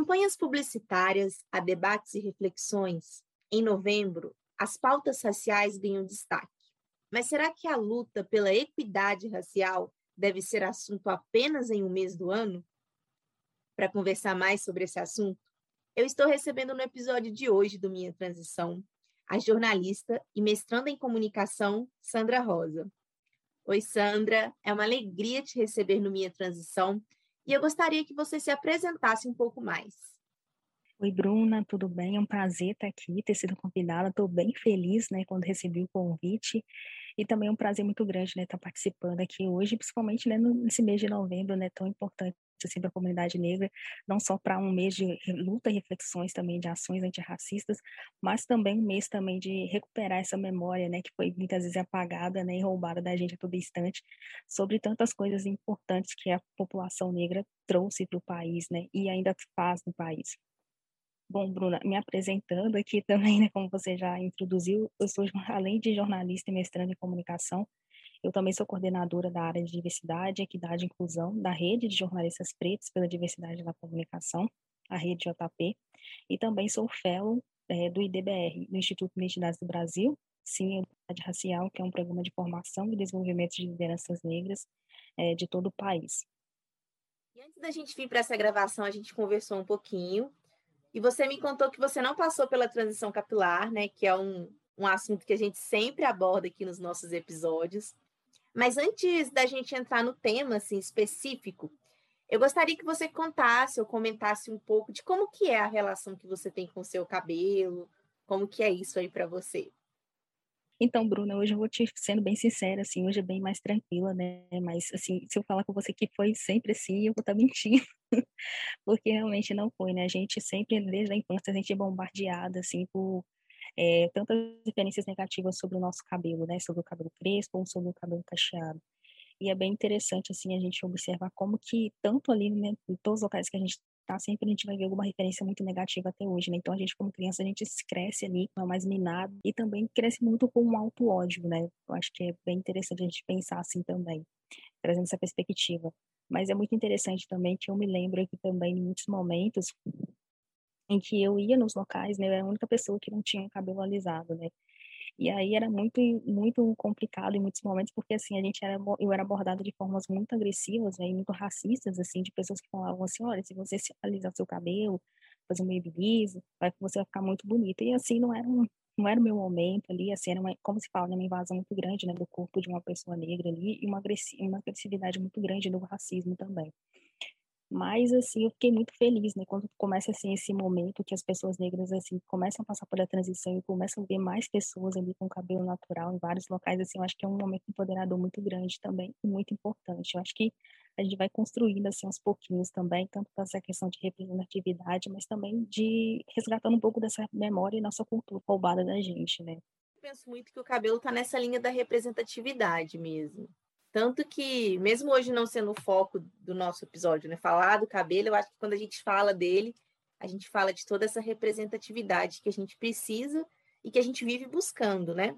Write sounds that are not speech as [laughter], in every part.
Campanhas publicitárias a debates e reflexões, em novembro, as pautas raciais ganham destaque. Mas será que a luta pela equidade racial deve ser assunto apenas em um mês do ano? Para conversar mais sobre esse assunto, eu estou recebendo no episódio de hoje do Minha Transição a jornalista e mestranda em comunicação, Sandra Rosa. Oi, Sandra, é uma alegria te receber no Minha Transição e eu gostaria que você se apresentasse um pouco mais. Oi, Bruna, tudo bem? É um prazer estar aqui, ter sido convidada. Estou bem feliz, né, quando recebi o convite. E também é um prazer muito grande, né, estar participando aqui hoje, principalmente né, nesse mês de novembro, né, tão importante assim, para a comunidade negra, não só para um mês de luta e reflexões também de ações antirracistas, mas também um mês também de recuperar essa memória, né, que foi muitas vezes apagada, né, e roubada da gente a todo instante, sobre tantas coisas importantes que a população negra trouxe para o país, né, e ainda faz no país. Bom, Bruna, me apresentando aqui também, né, como você já introduziu, eu sou, além de jornalista e mestrando em comunicação, eu também sou coordenadora da área de diversidade, equidade e inclusão da Rede de Jornalistas Pretos pela Diversidade na Comunicação, a Rede JP, e também sou fellow é, do IDBR, do Instituto de Identidades do Brasil, Sim, Identidade Racial, que é um programa de formação e desenvolvimento de lideranças negras é, de todo o país. E antes da gente vir para essa gravação, a gente conversou um pouquinho, e você me contou que você não passou pela transição capilar, né, que é um, um assunto que a gente sempre aborda aqui nos nossos episódios. Mas antes da gente entrar no tema assim específico, eu gostaria que você contasse ou comentasse um pouco de como que é a relação que você tem com o seu cabelo, como que é isso aí para você. Então, Bruna, hoje eu vou te sendo bem sincera, assim, hoje é bem mais tranquila, né? Mas, assim, se eu falar com você que foi sempre assim, eu vou estar tá mentindo, [laughs] porque realmente não foi, né? A gente sempre, desde a infância, a gente é bombardeada, assim, por é, tantas referências negativas sobre o nosso cabelo, né? Sobre o cabelo crespo ou sobre o cabelo cacheado. E é bem interessante, assim, a gente observar como que, tanto ali, né, em todos os locais que a gente tá, sempre a gente vai ver alguma referência muito negativa até hoje, né? Então, a gente, como criança, a gente cresce ali, é mais minado, e também cresce muito com um alto ódio, né? Eu acho que é bem interessante a gente pensar assim também, trazendo essa perspectiva. Mas é muito interessante também que eu me lembro que também, em muitos momentos, em que eu ia nos locais, né, eu era a única pessoa que não tinha cabelo alisado, né, e aí era muito muito complicado em muitos momentos porque assim a gente era eu era abordada de formas muito agressivas né, e muito racistas assim de pessoas que falavam assim olha se você alisar seu cabelo fazer um babyliss vai você vai ficar muito bonita. E assim não era um, não era o meu momento ali assim era uma, como se fala né, uma invasão muito grande né do corpo de uma pessoa negra ali e uma agressividade muito grande do racismo também mas, assim, eu fiquei muito feliz, né? Quando começa, assim, esse momento que as pessoas negras, assim, começam a passar por a transição e começam a ver mais pessoas ali com cabelo natural em vários locais, assim, eu acho que é um momento empoderador muito grande também e muito importante. Eu acho que a gente vai construindo, assim, aos pouquinhos também, tanto para essa questão de representatividade, mas também de resgatando um pouco dessa memória e nossa cultura roubada da gente, né? Eu penso muito que o cabelo está nessa linha da representatividade mesmo. Tanto que, mesmo hoje não sendo o foco do nosso episódio, né, falar do cabelo, eu acho que quando a gente fala dele, a gente fala de toda essa representatividade que a gente precisa e que a gente vive buscando, né?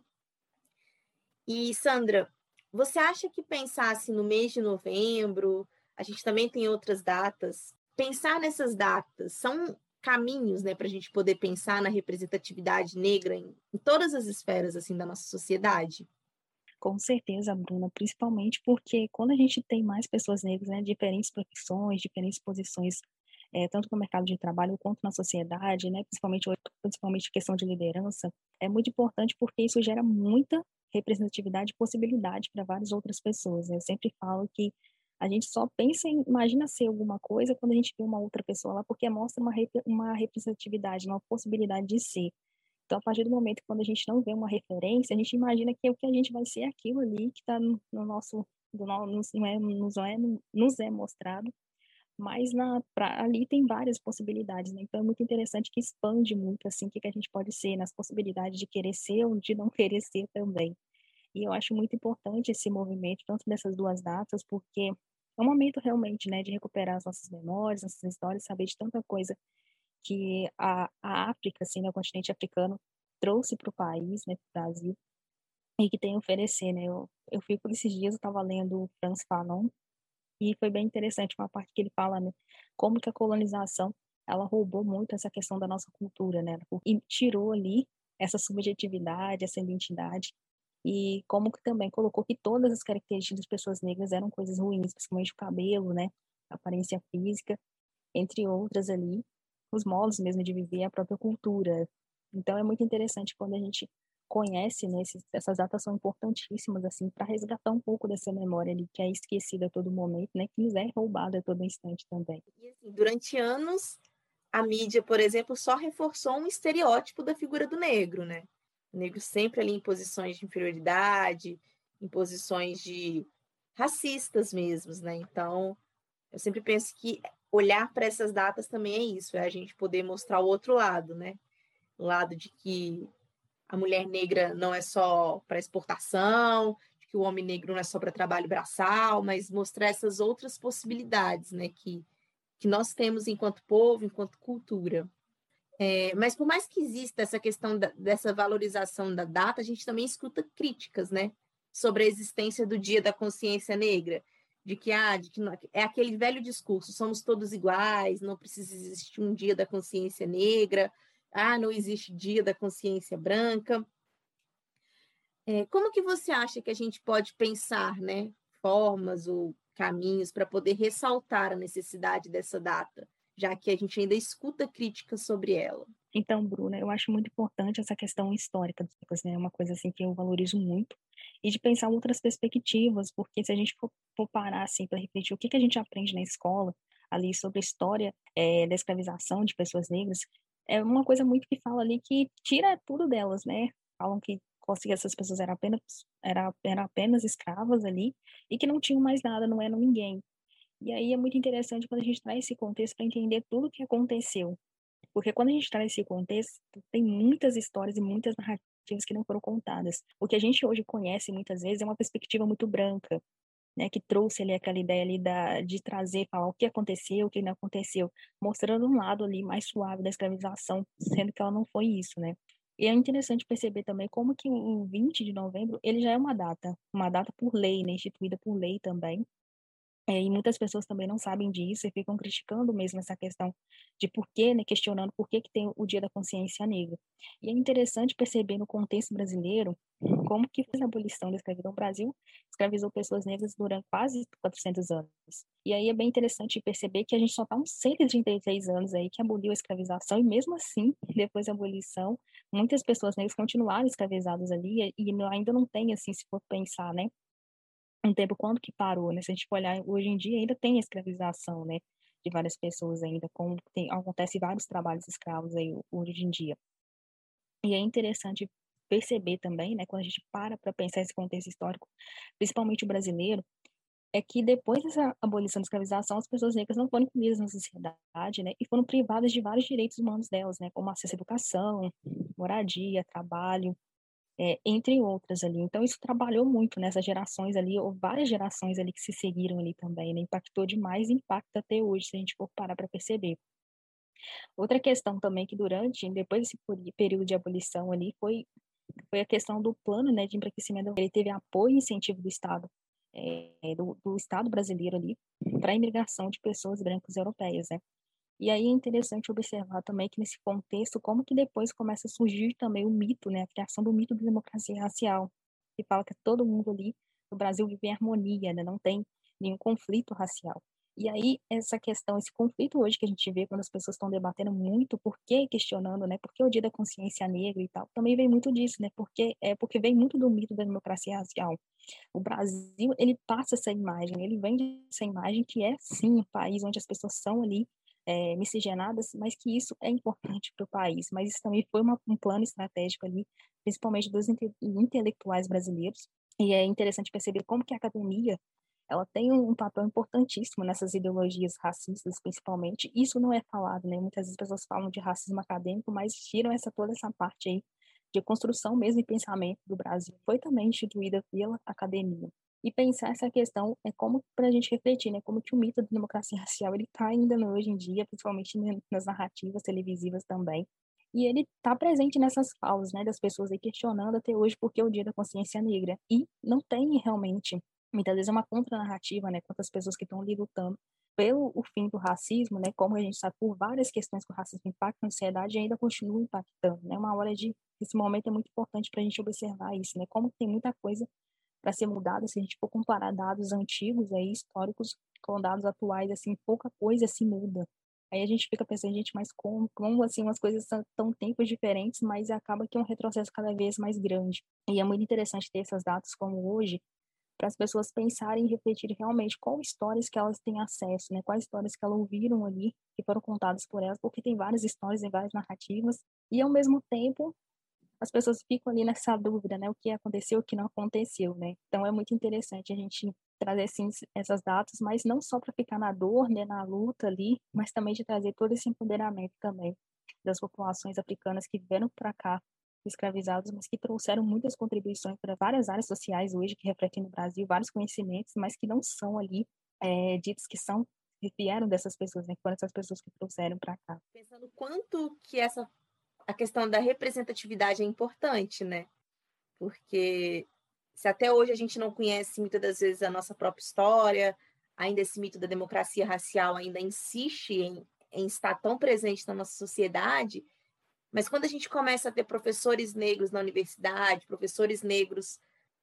E, Sandra, você acha que pensasse no mês de novembro, a gente também tem outras datas, pensar nessas datas são caminhos, né, para a gente poder pensar na representatividade negra em, em todas as esferas, assim, da nossa sociedade? Com certeza, Bruna, principalmente porque quando a gente tem mais pessoas negras, né, diferentes profissões, diferentes posições, é, tanto no mercado de trabalho quanto na sociedade, né, principalmente, principalmente questão de liderança, é muito importante porque isso gera muita representatividade e possibilidade para várias outras pessoas. Né? Eu sempre falo que a gente só pensa em, imagina ser alguma coisa quando a gente vê uma outra pessoa lá, porque mostra uma, uma representatividade, uma possibilidade de ser. Então, a partir do momento quando a gente não vê uma referência, a gente imagina que o que a gente vai ser é aquilo ali que está no, no, nosso, do, nos, não é, nos, é, nos é mostrado, mas na, pra, ali tem várias possibilidades, né? Então é muito interessante que expande muito, assim, o que, que a gente pode ser, nas possibilidades de querer ser ou de não [laughs] querer ser também. E eu acho muito importante esse movimento, tanto dessas duas datas, porque é um momento realmente, né, de recuperar as nossas memórias, nossas histórias, saber de tanta coisa que a, a África, assim, né, o continente africano, trouxe para o país, né, para o Brasil, e que tem a oferecer, né? Eu, eu fico esses dias, eu estava lendo Franz Fanon, e foi bem interessante uma parte que ele fala, né, como que a colonização, ela roubou muito essa questão da nossa cultura, né, e tirou ali essa subjetividade, essa identidade, e como que também colocou que todas as características das pessoas negras eram coisas ruins, principalmente o cabelo, né, a aparência física, entre outras ali, os modos mesmo de viver, a própria cultura. Então é muito interessante quando a gente conhece, né, esses, essas datas são importantíssimas, assim, para resgatar um pouco dessa memória ali, que é esquecida a todo momento, né, que nos é roubada a todo instante também. E, assim, durante anos, a mídia, por exemplo, só reforçou um estereótipo da figura do negro, né? O negro sempre ali em posições de inferioridade, em posições de racistas mesmos, né? Então, eu sempre penso que olhar para essas datas também é isso, é a gente poder mostrar o outro lado, né? O lado de que a mulher negra não é só para exportação, que o homem negro não é só para trabalho braçal, mas mostrar essas outras possibilidades, né, que, que nós temos enquanto povo, enquanto cultura. É, mas por mais que exista essa questão da, dessa valorização da data, a gente também escuta críticas, né, sobre a existência do Dia da Consciência Negra, de que, ah, de que é aquele velho discurso, somos todos iguais, não precisa existir um Dia da Consciência Negra, ah, não existe dia da consciência branca. É, como que você acha que a gente pode pensar, né, formas ou caminhos para poder ressaltar a necessidade dessa data, já que a gente ainda escuta críticas sobre ela? Então, Bruna, eu acho muito importante essa questão histórica, né? É uma coisa assim que eu valorizo muito e de pensar outras perspectivas, porque se a gente for, for parar assim para refletir o que que a gente aprende na escola ali sobre a história é, da escravização de pessoas negras, é uma coisa muito que fala ali que tira tudo delas, né? Falam que essas pessoas eram apenas, era, eram apenas escravas ali e que não tinham mais nada, não eram ninguém. E aí é muito interessante quando a gente traz esse contexto para entender tudo o que aconteceu. Porque quando a gente traz esse contexto, tem muitas histórias e muitas narrativas que não foram contadas. O que a gente hoje conhece muitas vezes é uma perspectiva muito branca, né, que trouxe ali aquela ideia ali da, de trazer, falar o que aconteceu, o que não aconteceu, mostrando um lado ali mais suave da escravização, sendo que ela não foi isso, né. E é interessante perceber também como que o 20 de novembro, ele já é uma data, uma data por lei, né, instituída por lei também, é, e muitas pessoas também não sabem disso e ficam criticando mesmo essa questão de por que, né, questionando por que, que tem o Dia da Consciência Negra. E é interessante perceber no contexto brasileiro como que a abolição da escravidão. O Brasil escravizou pessoas negras durante quase 400 anos. E aí é bem interessante perceber que a gente só está uns 133 anos aí que aboliu a escravização e mesmo assim, depois da abolição, muitas pessoas negras continuaram escravizadas ali e ainda não tem, assim, se for pensar, né, um tempo quando que parou, né? Se a gente for olhar, hoje em dia ainda tem escravização, né? De várias pessoas ainda, como tem, acontece vários trabalhos escravos aí hoje em dia. E é interessante perceber também, né, quando a gente para para pensar esse contexto histórico, principalmente o brasileiro, é que depois dessa abolição da escravização, as pessoas negras não foram incluídas na sociedade, né, e foram privadas de vários direitos humanos delas, né, como acesso à educação, moradia, trabalho, é, entre outras ali. Então, isso trabalhou muito nessas gerações ali, ou várias gerações ali que se seguiram ali também, né? Impactou demais e impacta até hoje, se a gente for parar para perceber. Outra questão também que durante, depois desse período de abolição ali, foi, foi a questão do plano né, de embranquecimento. Ele teve apoio e incentivo do Estado, é, do, do Estado brasileiro ali, para a imigração de pessoas brancas europeias, né? E aí é interessante observar também que nesse contexto, como que depois começa a surgir também o mito, né, a criação do mito da democracia racial, que fala que todo mundo ali no Brasil vive em harmonia, né, não tem nenhum conflito racial. E aí, essa questão, esse conflito hoje que a gente vê quando as pessoas estão debatendo muito, por que questionando, né, por que o dia da consciência negra e tal, também vem muito disso, né, porque, é, porque vem muito do mito da democracia racial. O Brasil, ele passa essa imagem, ele vende essa imagem que é, sim, um país onde as pessoas são ali é, miscigenadas, mas que isso é importante para o país. Mas isso também foi uma, um plano estratégico ali, principalmente dos inte intelectuais brasileiros. E é interessante perceber como que a academia ela tem um papel importantíssimo nessas ideologias racistas, principalmente. Isso não é falado, né? Muitas vezes as pessoas falam de racismo acadêmico, mas tiram essa toda essa parte aí de construção mesmo e pensamento do Brasil. Foi também instituída pela academia. E pensar essa questão é como para a gente refletir, né? Como que o mito da democracia [laughs] racial ele está ainda hoje em dia, principalmente nas narrativas televisivas também. E ele está presente nessas falas, né? Das pessoas aí questionando até hoje por que o Dia da Consciência Negra. E não tem realmente muitas vezes é uma contranarrativa, né, quantas pessoas que estão ali lutando pelo o fim do racismo, né, como a gente sabe por várias questões que o racismo impacta na sociedade ainda continua impactando, né, uma hora de esse momento é muito importante para a gente observar isso, né, como tem muita coisa para ser mudada se a gente for comparar dados antigos aí históricos com dados atuais, assim pouca coisa se muda. Aí a gente fica pensando, gente, mas como, como assim, umas coisas são tão tempos diferentes, mas acaba que é um retrocesso cada vez mais grande. E é muito interessante ter essas datas como hoje, para as pessoas pensarem e refletirem realmente qual histórias que elas têm acesso, né? Quais histórias que elas ouviram ali, que foram contadas por elas, porque tem várias histórias e várias narrativas, e ao mesmo tempo as pessoas ficam ali nessa dúvida, né? O que aconteceu, o que não aconteceu, né? Então é muito interessante a gente trazer assim, essas datas, mas não só para ficar na dor, né, na luta ali, mas também de trazer todo esse empoderamento também das populações africanas que vieram para cá escravizados, mas que trouxeram muitas contribuições para várias áreas sociais hoje que refletem no Brasil, vários conhecimentos, mas que não são ali é, ditos que são que vieram dessas pessoas, né? Que foram essas pessoas que trouxeram para cá. Pensando quanto que essa a questão da representatividade é importante, né? Porque se até hoje a gente não conhece muitas das vezes a nossa própria história, ainda esse mito da democracia racial ainda insiste em, em estar tão presente na nossa sociedade, mas quando a gente começa a ter professores negros na universidade, professores negros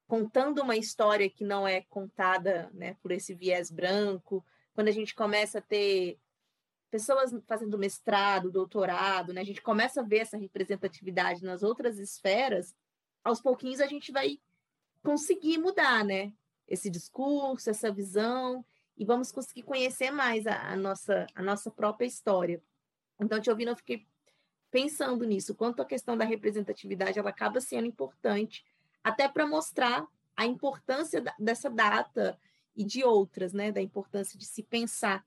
contando uma história que não é contada né, por esse viés branco, quando a gente começa a ter pessoas fazendo mestrado, doutorado, né, a gente começa a ver essa representatividade nas outras esferas, aos pouquinhos a gente vai conseguir mudar, né? Esse discurso, essa visão, e vamos conseguir conhecer mais a, a nossa, a nossa própria história. Então, te ouvindo, eu fiquei pensando nisso, quanto a questão da representatividade ela acaba sendo importante, até para mostrar a importância da, dessa data e de outras, né, da importância de se pensar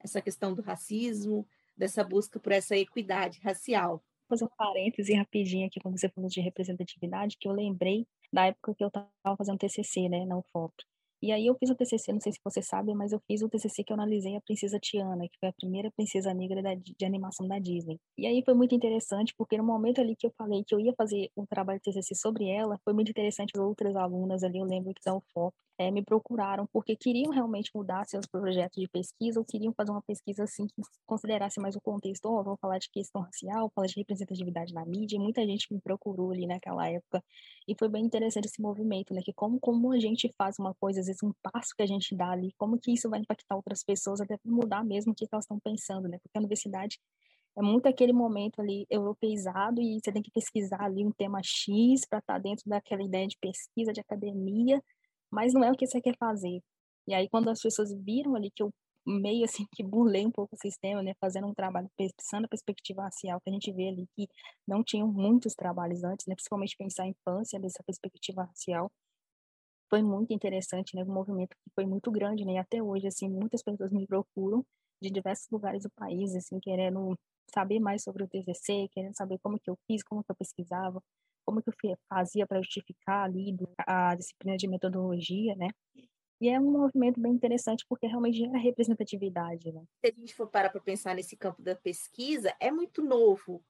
essa questão do racismo, dessa busca por essa equidade racial. Vou fazer um parêntese rapidinho aqui quando você falou de representatividade, que eu lembrei da época que eu estava fazendo TCC, né, na UFOP. E aí eu fiz o TCC, não sei se você sabe, mas eu fiz o TCC que eu analisei a Princesa Tiana, que foi a primeira princesa negra da, de animação da Disney. E aí foi muito interessante, porque no momento ali que eu falei que eu ia fazer um trabalho de TCC sobre ela, foi muito interessante outras alunas ali, eu lembro que são foco, é, me procuraram porque queriam realmente mudar seus projetos de pesquisa ou queriam fazer uma pesquisa assim que considerasse mais o contexto. Oh, vou falar de questão racial, falar de representatividade na mídia. E muita gente me procurou ali naquela época e foi bem interessante esse movimento, né? Que como como a gente faz uma coisa, às vezes um passo que a gente dá ali, como que isso vai impactar outras pessoas até mudar mesmo o que elas estão pensando, né? Porque a universidade é muito aquele momento ali europeizado e você tem que pesquisar ali um tema X para estar tá dentro daquela ideia de pesquisa, de academia, mas não é o que você quer fazer. E aí, quando as pessoas viram ali que eu meio assim que burlei um pouco o sistema, né, fazendo um trabalho pensando a perspectiva racial, que a gente vê ali que não tinham muitos trabalhos antes, né, principalmente pensar a infância dessa perspectiva racial, foi muito interessante, né, um movimento que foi muito grande, né, e até hoje, assim, muitas pessoas me procuram de diversos lugares do país, assim, querendo saber mais sobre o TCC, querendo saber como que eu fiz, como que eu pesquisava, como que eu fazia para justificar ali a disciplina de metodologia, né? E é um movimento bem interessante porque realmente gera representatividade, né? Se a gente for parar para pensar nesse campo da pesquisa, é muito novo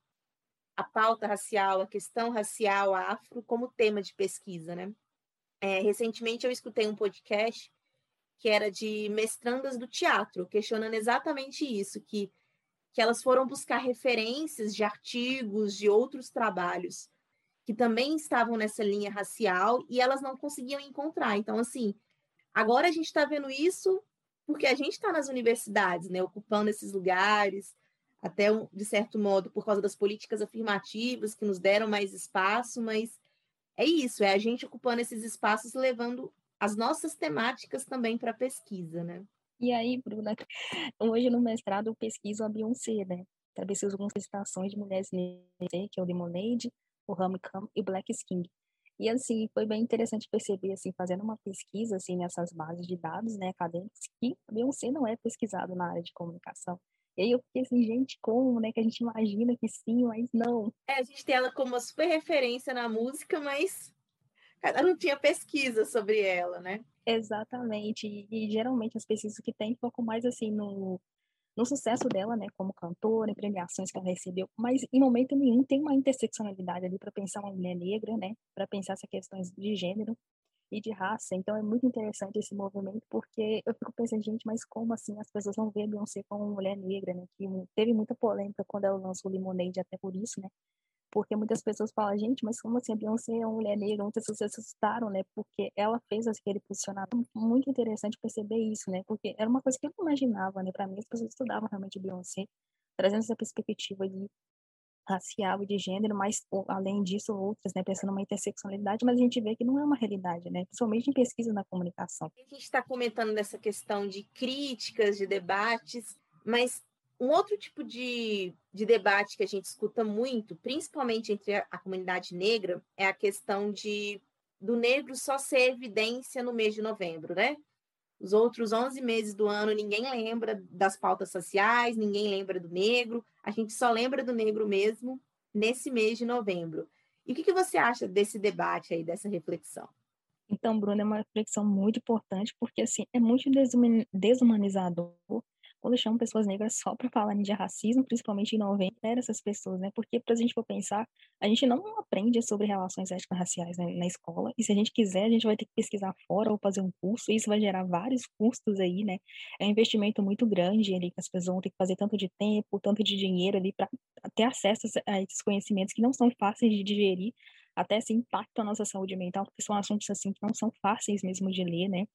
a pauta racial, a questão racial afro como tema de pesquisa, né? É, recentemente eu escutei um podcast que era de mestrandas do teatro, questionando exatamente isso, que, que elas foram buscar referências de artigos, de outros trabalhos, que também estavam nessa linha racial e elas não conseguiam encontrar. Então, assim, agora a gente está vendo isso porque a gente está nas universidades, né, ocupando esses lugares, até de certo modo por causa das políticas afirmativas que nos deram mais espaço, mas é isso, é a gente ocupando esses espaços levando as nossas temáticas também para a pesquisa, né? E aí, Bruna, [laughs] hoje no mestrado eu pesquiso a Beyoncé, né? Talvez algumas citações de mulheres negras, que é o Lemonade, o Hamilton e o Black Skin. E assim, foi bem interessante perceber assim, fazendo uma pesquisa assim nessas bases de dados, né, acadêmicos, que Beyoncé não é pesquisado na área de comunicação. E aí eu fiquei assim, gente, como, né? Que a gente imagina que sim, mas não. É, a gente tem ela como uma super referência na música, mas cada não tinha pesquisa sobre ela, né? Exatamente. E, e geralmente as pesquisas que tem focam mais assim no, no sucesso dela, né, como cantora, em premiações que ela recebeu, mas em momento nenhum tem uma interseccionalidade ali para pensar uma mulher negra, né, para pensar essas questões de gênero e de raça. Então é muito interessante esse movimento, porque eu fico pensando, gente, mas como assim as pessoas vão ver a Beyoncé como uma mulher negra, né? Que teve muita polêmica quando ela lançou Lemonade, até por isso, né? Porque muitas pessoas falam, gente, mas como assim a Beyoncé é uma mulher negra? Muitas pessoas se assustaram, né? Porque ela fez aquele posicionamento. Muito interessante perceber isso, né? Porque era uma coisa que eu não imaginava, né? Para mim, as pessoas estudavam realmente Beyoncé, trazendo essa perspectiva de racial e de gênero, mas além disso outras, né, pensando numa interseccionalidade, mas a gente vê que não é uma realidade, né, principalmente em pesquisa na comunicação. A gente está comentando dessa questão de críticas, de debates, mas um outro tipo de, de debate que a gente escuta muito, principalmente entre a, a comunidade negra, é a questão de do negro só ser evidência no mês de novembro, né? Os outros 11 meses do ano, ninguém lembra das pautas sociais, ninguém lembra do negro, a gente só lembra do negro mesmo nesse mês de novembro. E o que, que você acha desse debate aí, dessa reflexão? Então, Bruna, é uma reflexão muito importante, porque assim, é muito desumanizador quando chamam pessoas negras só para falar de racismo, principalmente em 90, era essas pessoas, né? Porque, para a gente for pensar, a gente não aprende sobre relações étnico-raciais né, na escola, e se a gente quiser, a gente vai ter que pesquisar fora ou fazer um curso, e isso vai gerar vários custos aí, né? É um investimento muito grande ali, que as pessoas vão ter que fazer tanto de tempo, tanto de dinheiro ali, para ter acesso a esses conhecimentos que não são fáceis de digerir, até se impactam a nossa saúde mental, porque são assuntos assim que não são fáceis mesmo de ler, né?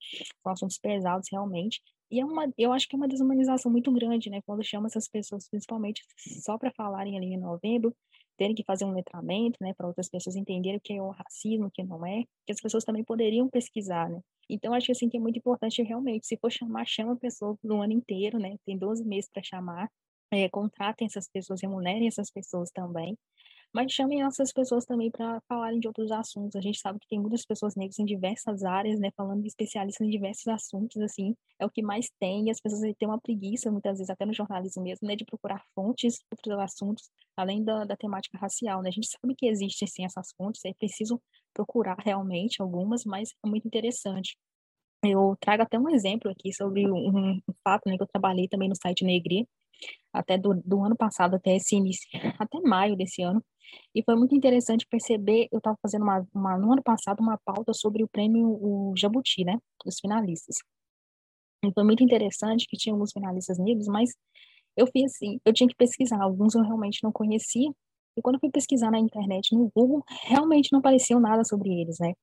São assuntos pesados realmente. E é uma, eu acho que é uma desumanização muito grande, né? Quando chama essas pessoas, principalmente só para falarem ali em novembro, terem que fazer um letramento, né, para outras pessoas entenderem o que é o racismo, o que não é, que as pessoas também poderiam pesquisar, né? Então, acho assim que é muito importante realmente, se for chamar, chama a pessoa no ano inteiro, né? Tem 12 meses para chamar, é, contratem essas pessoas, remunerem essas pessoas também, mas chamem essas pessoas também para falarem de outros assuntos. A gente sabe que tem muitas pessoas negras em diversas áreas, né, falando de especialistas em diversos assuntos, assim, é o que mais tem, e as pessoas têm uma preguiça, muitas vezes, até no jornalismo mesmo, né, de procurar fontes, outros assuntos, além da, da temática racial, né, a gente sabe que existem, sim, essas fontes, é preciso procurar realmente algumas, mas é muito interessante. Eu trago até um exemplo aqui sobre um, um fato, né, que eu trabalhei também no site Negri, até do, do ano passado até esse início, até maio desse ano. E foi muito interessante perceber, eu estava fazendo uma, uma, no ano passado uma pauta sobre o prêmio o Jabuti, né, dos finalistas. E foi muito interessante que tinha alguns finalistas negros, mas eu fiz assim, eu tinha que pesquisar, alguns eu realmente não conhecia, e quando eu fui pesquisar na internet, no Google, realmente não apareceu nada sobre eles, né?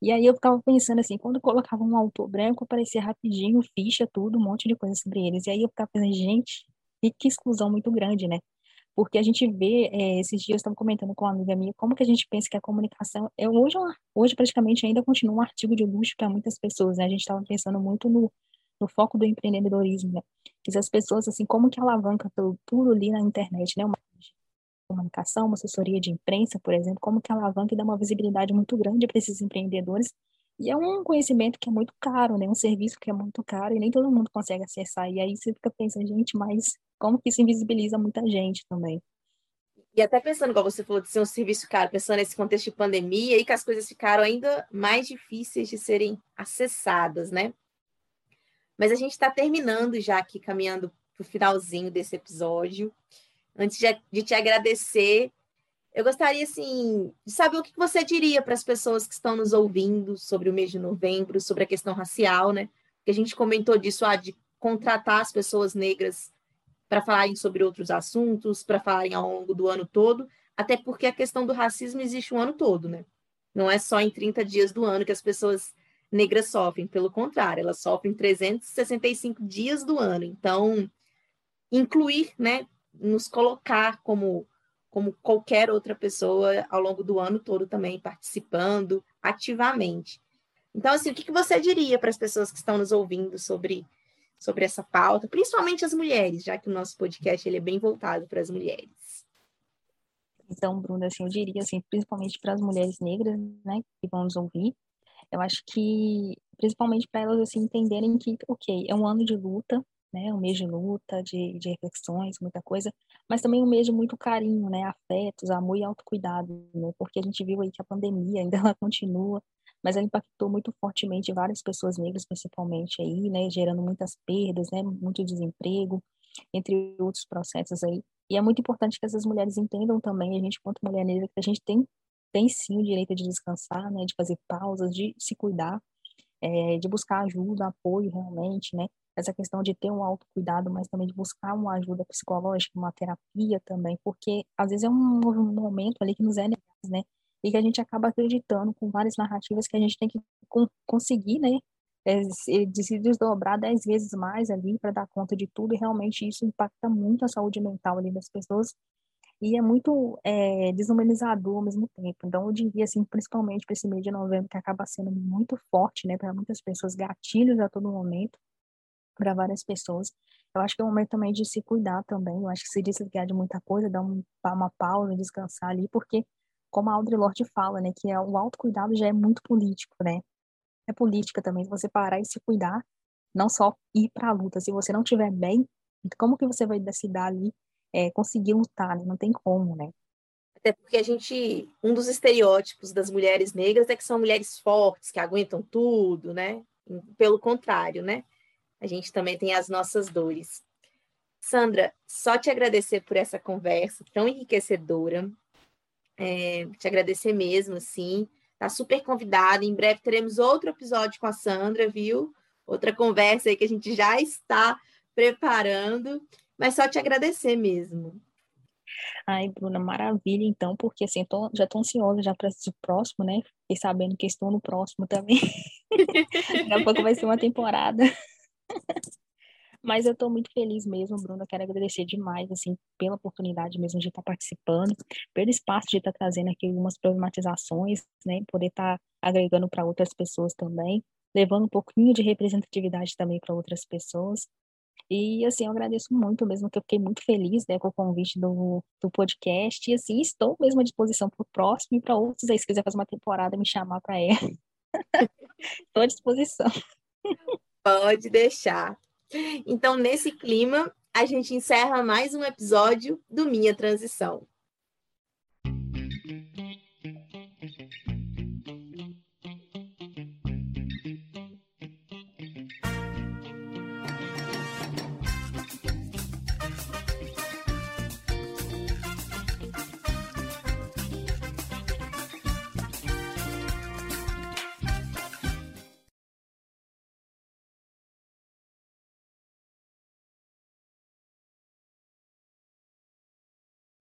E aí eu ficava pensando assim, quando colocava um autor branco, aparecia rapidinho, ficha, tudo, um monte de coisa sobre eles. E aí eu ficava pensando, gente, que exclusão muito grande, né? Porque a gente vê, é, esses dias eu estava comentando com uma amiga minha, como que a gente pensa que a comunicação, é hoje, hoje praticamente ainda continua um artigo de luxo para muitas pessoas, né? A gente estava pensando muito no, no foco do empreendedorismo, né? Que as pessoas, assim, como que alavanca tudo, tudo ali na internet, né? Uma comunicação, uma assessoria de imprensa, por exemplo, como que alavanca e dá uma visibilidade muito grande para esses empreendedores e é um conhecimento que é muito caro, né? Um serviço que é muito caro e nem todo mundo consegue acessar. E aí você fica pensando, gente, mas como que isso invisibiliza muita gente também? E até pensando, igual você falou, de ser um serviço caro, pensando nesse contexto de pandemia e que as coisas ficaram ainda mais difíceis de serem acessadas, né? Mas a gente está terminando já aqui, caminhando para o finalzinho desse episódio. Antes de, de te agradecer, eu gostaria, assim, de saber o que você diria para as pessoas que estão nos ouvindo sobre o mês de novembro, sobre a questão racial, né? Que a gente comentou disso, ah, de contratar as pessoas negras para falarem sobre outros assuntos, para falarem ao longo do ano todo, até porque a questão do racismo existe o ano todo, né? Não é só em 30 dias do ano que as pessoas negras sofrem, pelo contrário, elas sofrem 365 dias do ano. Então, incluir, né, nos colocar como como qualquer outra pessoa ao longo do ano todo também participando ativamente. Então, assim, o que, você diria para as pessoas que estão nos ouvindo sobre, sobre essa pauta, principalmente as mulheres, já que o nosso podcast ele é bem voltado para as mulheres? Então, Bruna, assim, eu diria assim, principalmente para as mulheres negras, né, que vão nos ouvir, eu acho que principalmente para elas assim entenderem que, ok, é um ano de luta, né, um mês de luta, de, de reflexões, muita coisa, mas também um mês de muito carinho, né, afetos, amor e autocuidado, né, porque a gente viu aí que a pandemia ainda [laughs] ela continua, mas ela impactou muito fortemente várias pessoas negras, principalmente aí, né, gerando muitas perdas, né, muito desemprego, entre outros processos aí. E é muito importante que essas mulheres entendam também, a gente, quanto mulher negra, que a gente tem, tem sim o direito de descansar, né, de fazer pausas, de se cuidar, é, de buscar ajuda, apoio realmente, né, essa questão de ter um autocuidado, mas também de buscar uma ajuda psicológica, uma terapia também, porque às vezes é um, momento ali que nos é negado, né, e que a gente acaba acreditando com várias narrativas que a gente tem que conseguir, né, é, se desdobrar dez vezes mais ali para dar conta de tudo, e realmente isso impacta muito a saúde mental ali das pessoas, e é muito é, desumanizador ao mesmo tempo. Então, eu diria, assim, principalmente para esse mês de novembro, que acaba sendo muito forte, né, para muitas pessoas, gatilhos a todo momento, para várias pessoas. Eu acho que é um momento também de se cuidar também, eu acho que se desligar de muita coisa, dar um, uma pausa, descansar ali, porque como a Audre Lorde fala, né, que é, o autocuidado já é muito político, né? É política também, se você parar e se cuidar, não só ir para a luta, se você não estiver bem, como que você vai decidir ali é, conseguir lutar, né? Não tem como, né? Até porque a gente, um dos estereótipos das mulheres negras é que são mulheres fortes, que aguentam tudo, né? Pelo contrário, né? A gente também tem as nossas dores. Sandra, só te agradecer por essa conversa tão enriquecedora é, te agradecer mesmo, assim. Tá super convidada. Em breve teremos outro episódio com a Sandra, viu? Outra conversa aí que a gente já está preparando. Mas só te agradecer mesmo. Ai, Bruna, maravilha, então, porque assim, tô, já estou ansiosa já para esse próximo, né? Fiquei sabendo que estou no próximo também. [laughs] Daqui a pouco vai ser uma temporada. [laughs] Mas eu estou muito feliz mesmo, Bruna. Quero agradecer demais, assim, pela oportunidade mesmo de estar participando, pelo espaço de estar trazendo aqui algumas problematizações, né? Poder estar agregando para outras pessoas também, levando um pouquinho de representatividade também para outras pessoas. E, assim, eu agradeço muito mesmo, que eu fiquei muito feliz, né, com o convite do, do podcast. E, assim, estou mesmo à disposição para o próximo e para outros aí, se quiser fazer uma temporada, me chamar para ela. [laughs] Estou à disposição. Pode deixar. Então, nesse clima, a gente encerra mais um episódio do Minha Transição.